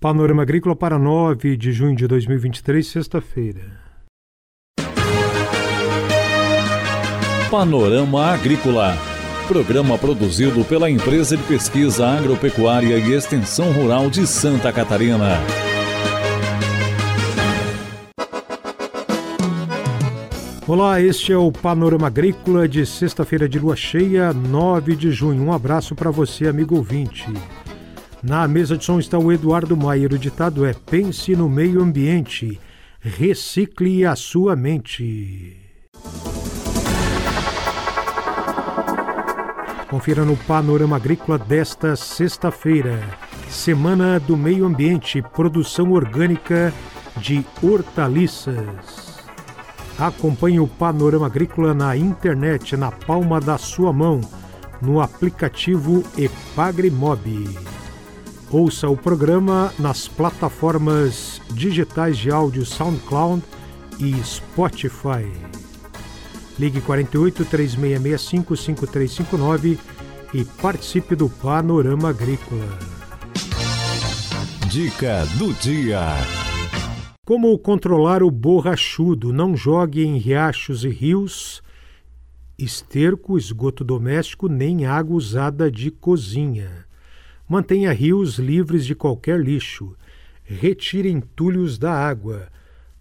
Panorama Agrícola para 9 de junho de 2023, sexta-feira. Panorama Agrícola. Programa produzido pela Empresa de Pesquisa Agropecuária e Extensão Rural de Santa Catarina. Olá, este é o Panorama Agrícola de sexta-feira de lua cheia, 9 de junho. Um abraço para você, amigo ouvinte. Na mesa de som está o Eduardo Maier. O ditado é: pense no meio ambiente, recicle a sua mente. Confira no Panorama Agrícola desta sexta-feira. Semana do Meio Ambiente, produção orgânica de hortaliças. Acompanhe o Panorama Agrícola na internet, na palma da sua mão, no aplicativo Epagrimob. Ouça o programa nas plataformas digitais de áudio SoundCloud e Spotify. Ligue 48 3665 5359 e participe do Panorama Agrícola. Dica do dia. Como controlar o borrachudo? Não jogue em riachos e rios, esterco, esgoto doméstico, nem água usada de cozinha. Mantenha rios livres de qualquer lixo. Retire entulhos da água.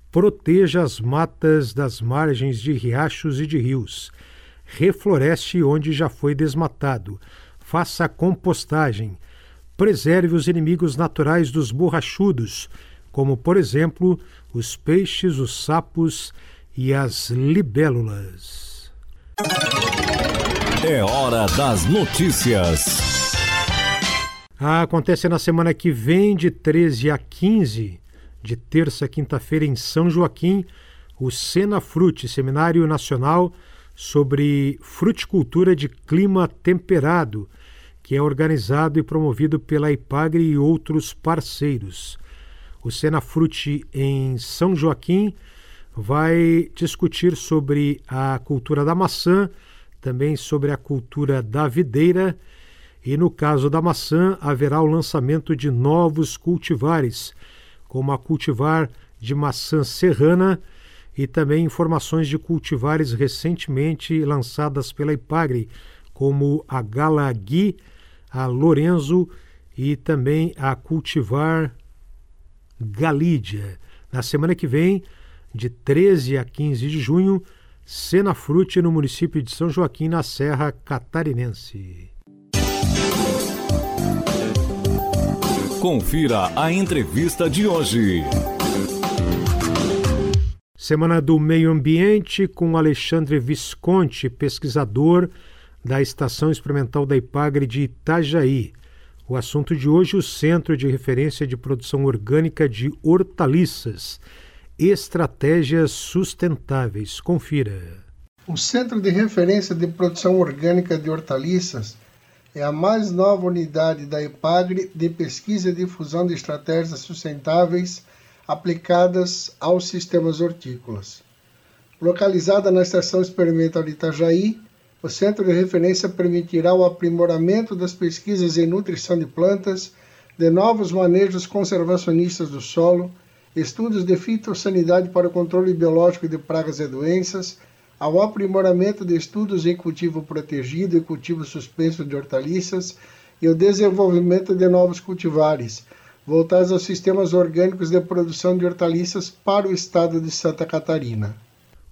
Proteja as matas das margens de riachos e de rios. Refloreste onde já foi desmatado. Faça compostagem. Preserve os inimigos naturais dos borrachudos, como, por exemplo, os peixes, os sapos e as libélulas. É hora das notícias. Ah, acontece na semana que vem, de 13 a 15, de terça a quinta-feira, em São Joaquim, o Sena Frute, Seminário Nacional sobre Fruticultura de Clima Temperado, que é organizado e promovido pela IPAGRE e outros parceiros. O Sena Frute em São Joaquim vai discutir sobre a cultura da maçã, também sobre a cultura da videira e no caso da maçã, haverá o lançamento de novos cultivares, como a cultivar de maçã serrana e também informações de cultivares recentemente lançadas pela Ipagre, como a Galagui, a Lorenzo e também a cultivar Galídia. Na semana que vem, de 13 a 15 de junho, Sena Frute no município de São Joaquim, na Serra Catarinense. Confira a entrevista de hoje. Semana do Meio Ambiente com Alexandre Visconti, pesquisador da Estação Experimental da Ipagre de Itajaí. O assunto de hoje, o Centro de Referência de Produção Orgânica de Hortaliças. Estratégias sustentáveis. Confira. O Centro de Referência de Produção Orgânica de Hortaliças é a mais nova unidade da EPAGRE de pesquisa e difusão de estratégias sustentáveis aplicadas aos sistemas hortícolas. Localizada na Estação Experimental de Itajaí, o centro de referência permitirá o aprimoramento das pesquisas em nutrição de plantas, de novos manejos conservacionistas do solo, estudos de fitossanidade para o controle biológico de pragas e doenças, ao aprimoramento de estudos em cultivo protegido e cultivo suspenso de hortaliças e o desenvolvimento de novos cultivares, voltados aos sistemas orgânicos de produção de hortaliças para o estado de Santa Catarina.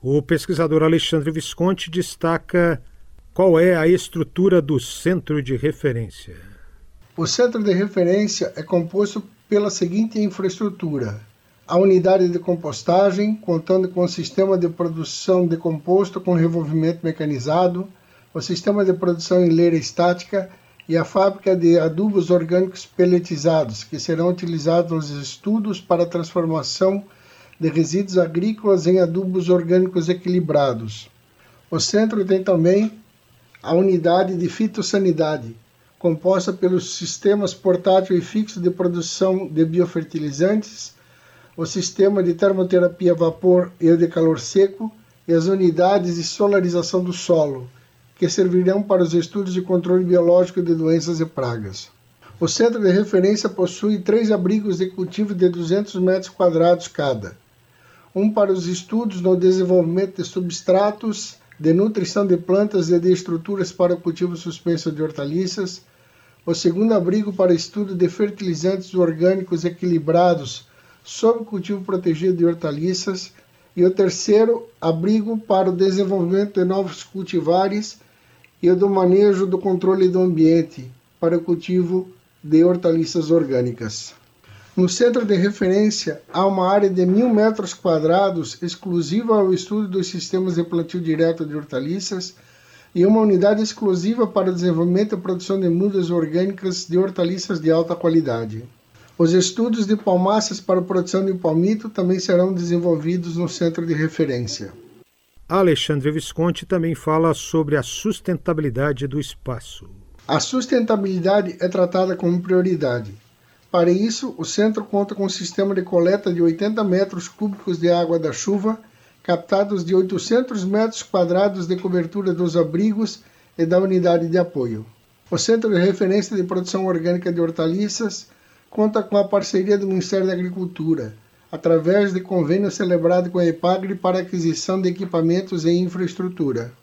O pesquisador Alexandre Visconti destaca qual é a estrutura do centro de referência. O centro de referência é composto pela seguinte infraestrutura: a unidade de compostagem, contando com o sistema de produção de composto com revolvimento mecanizado, o sistema de produção em leira estática e a fábrica de adubos orgânicos peletizados, que serão utilizados nos estudos para a transformação de resíduos agrícolas em adubos orgânicos equilibrados. O centro tem também a unidade de fitossanidade, composta pelos sistemas portátil e fixo de produção de biofertilizantes, o sistema de termoterapia a vapor e de calor seco e as unidades de solarização do solo, que servirão para os estudos de controle biológico de doenças e pragas. O centro de referência possui três abrigos de cultivo de 200 metros quadrados cada. Um para os estudos no desenvolvimento de substratos, de nutrição de plantas e de estruturas para o cultivo suspenso de hortaliças. O segundo abrigo para estudo de fertilizantes orgânicos equilibrados sob o cultivo protegido de hortaliças. E o terceiro abrigo para o desenvolvimento de novos cultivares e o do manejo do controle do ambiente para o cultivo de hortaliças orgânicas. No centro de referência há uma área de mil metros quadrados exclusiva ao estudo dos sistemas de plantio direto de hortaliças e uma unidade exclusiva para o desenvolvimento e produção de mudas orgânicas de hortaliças de alta qualidade. Os estudos de palmáceas para a produção de palmito também serão desenvolvidos no centro de referência. Alexandre Visconti também fala sobre a sustentabilidade do espaço. A sustentabilidade é tratada como prioridade. Para isso, o centro conta com um sistema de coleta de 80 metros cúbicos de água da chuva, captados de 800 metros quadrados de cobertura dos abrigos e da unidade de apoio. O Centro de Referência de Produção Orgânica de Hortaliças conta com a parceria do Ministério da Agricultura, através de convênio celebrado com a EPAGRE para aquisição de equipamentos e infraestrutura.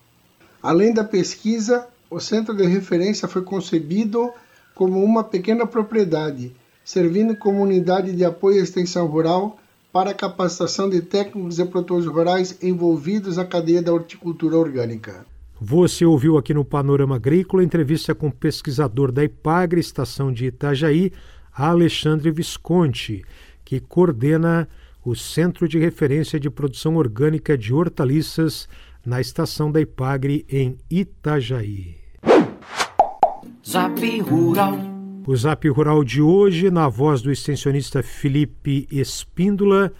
Além da pesquisa, o centro de referência foi concebido como uma pequena propriedade, servindo como unidade de apoio à extensão rural para a capacitação de técnicos e produtores rurais envolvidos na cadeia da horticultura orgânica. Você ouviu aqui no Panorama Agrícola entrevista com o pesquisador da IPAGRE, estação de Itajaí, Alexandre Visconti, que coordena o Centro de Referência de Produção Orgânica de Hortaliças na estação da IPAGRE em Itajaí. Zap Rural. O Zap Rural de hoje, na voz do extensionista Felipe Espíndola,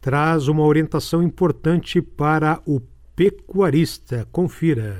traz uma orientação importante para o pecuarista. Confira.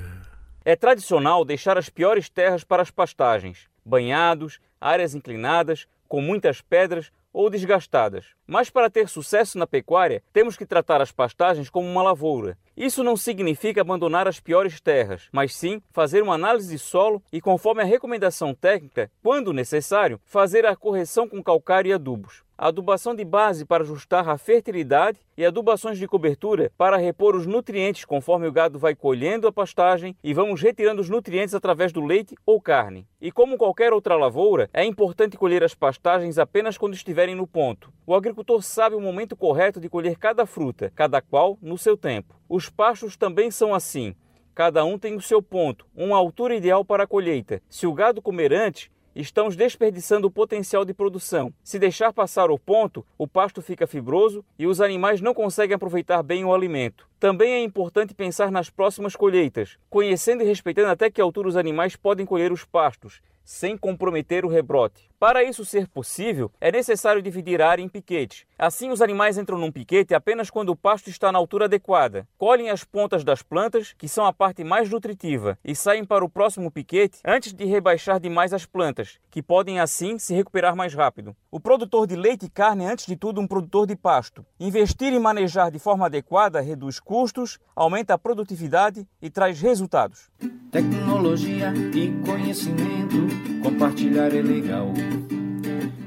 É tradicional deixar as piores terras para as pastagens, banhados, áreas inclinadas, com muitas pedras ou desgastadas. Mas para ter sucesso na pecuária, temos que tratar as pastagens como uma lavoura. Isso não significa abandonar as piores terras, mas sim fazer uma análise de solo e, conforme a recomendação técnica, quando necessário, fazer a correção com calcário e adubos adubação de base para ajustar a fertilidade e adubações de cobertura para repor os nutrientes conforme o gado vai colhendo a pastagem e vamos retirando os nutrientes através do leite ou carne. E como qualquer outra lavoura, é importante colher as pastagens apenas quando estiverem no ponto. O agricultor sabe o momento correto de colher cada fruta, cada qual no seu tempo. Os pastos também são assim. Cada um tem o seu ponto, uma altura ideal para a colheita. Se o gado comer antes, estamos desperdiçando o potencial de produção. Se deixar passar o ponto, o pasto fica fibroso e os animais não conseguem aproveitar bem o alimento. Também é importante pensar nas próximas colheitas, conhecendo e respeitando até que altura os animais podem colher os pastos, sem comprometer o rebrote. Para isso ser possível, é necessário dividir a área em piquetes. Assim, os animais entram num piquete apenas quando o pasto está na altura adequada. Colhem as pontas das plantas, que são a parte mais nutritiva, e saem para o próximo piquete antes de rebaixar demais as plantas, que podem assim se recuperar mais rápido. O produtor de leite e carne é, antes de tudo, um produtor de pasto. Investir e manejar de forma adequada reduz custos, aumenta a produtividade e traz resultados. Tecnologia e conhecimento, compartilhar é legal.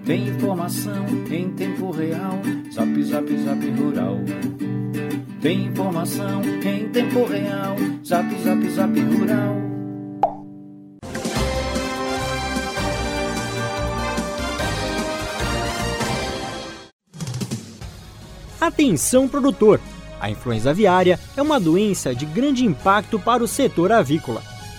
Tem informação em tempo real, zap zap zap rural. Tem informação em tempo real, zap zap zap rural. Atenção produtor! A influenza aviária é uma doença de grande impacto para o setor avícola.